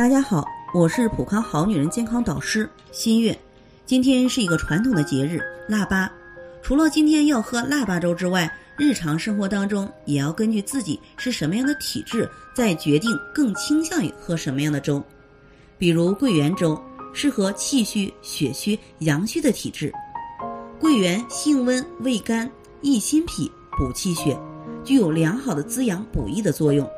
大家好，我是普康好女人健康导师新月。今天是一个传统的节日腊八，除了今天要喝腊八粥之外，日常生活当中也要根据自己是什么样的体质，再决定更倾向于喝什么样的粥。比如桂圆粥适合气虚、血虚、阳虚的体质。桂圆性温，味甘，益心脾，补气血，具有良好的滋养补益的作用。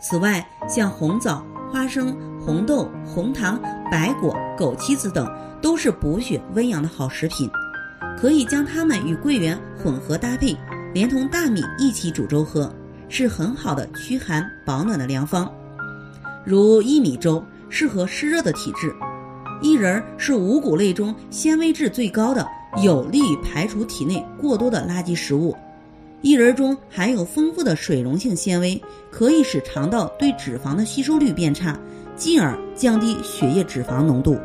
此外，像红枣、花生、红豆、红糖、白果、枸杞子等，都是补血温阳的好食品，可以将它们与桂圆混合搭配，连同大米一起煮粥喝，是很好的驱寒保暖的良方。如薏米粥适合湿热的体质，薏仁是五谷类中纤维质最高的，有利于排除体内过多的垃圾食物。薏仁中含有丰富的水溶性纤维，可以使肠道对脂肪的吸收率变差，进而降低血液脂肪浓度。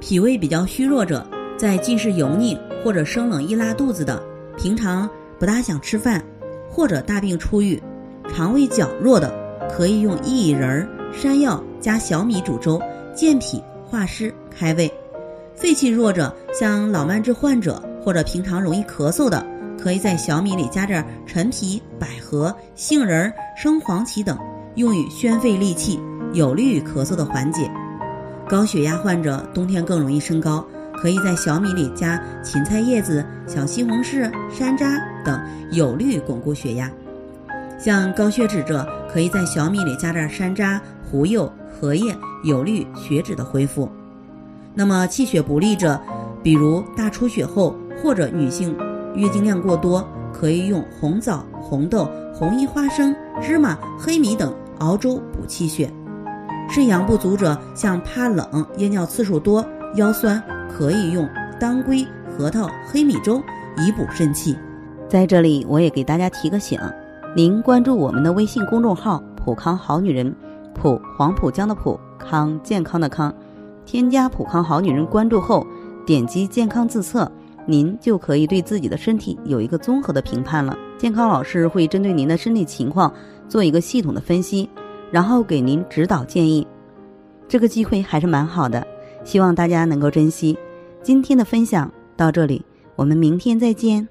脾胃比较虚弱者，在进食油腻或者生冷易拉肚子的，平常不大想吃饭，或者大病初愈，肠胃较弱的，可以用薏仁、山药加小米煮粥，健脾化湿开胃。肺气弱者，像老慢支患者或者平常容易咳嗽的。可以在小米里加点陈皮、百合、杏仁、生黄芪等，用于宣肺利气，有利于咳嗽的缓解。高血压患者冬天更容易升高，可以在小米里加芹菜叶子、小西红柿、山楂等，有利于巩固血压。像高血脂者，可以在小米里加点山楂、胡柚、荷叶，有利于血脂的恢复。那么气血不利者，比如大出血后或者女性。月经量过多，可以用红枣、红豆、红衣花生、芝麻、黑米等熬粥补气血。肾阳不足者，像怕冷、夜尿次数多、腰酸，可以用当归、核桃、黑米粥以补肾气。在这里，我也给大家提个醒：您关注我们的微信公众号“普康好女人”，普黄浦江的普康健康的康，添加“普康好女人”关注后，点击健康自测。您就可以对自己的身体有一个综合的评判了。健康老师会针对您的身体情况做一个系统的分析，然后给您指导建议。这个机会还是蛮好的，希望大家能够珍惜。今天的分享到这里，我们明天再见。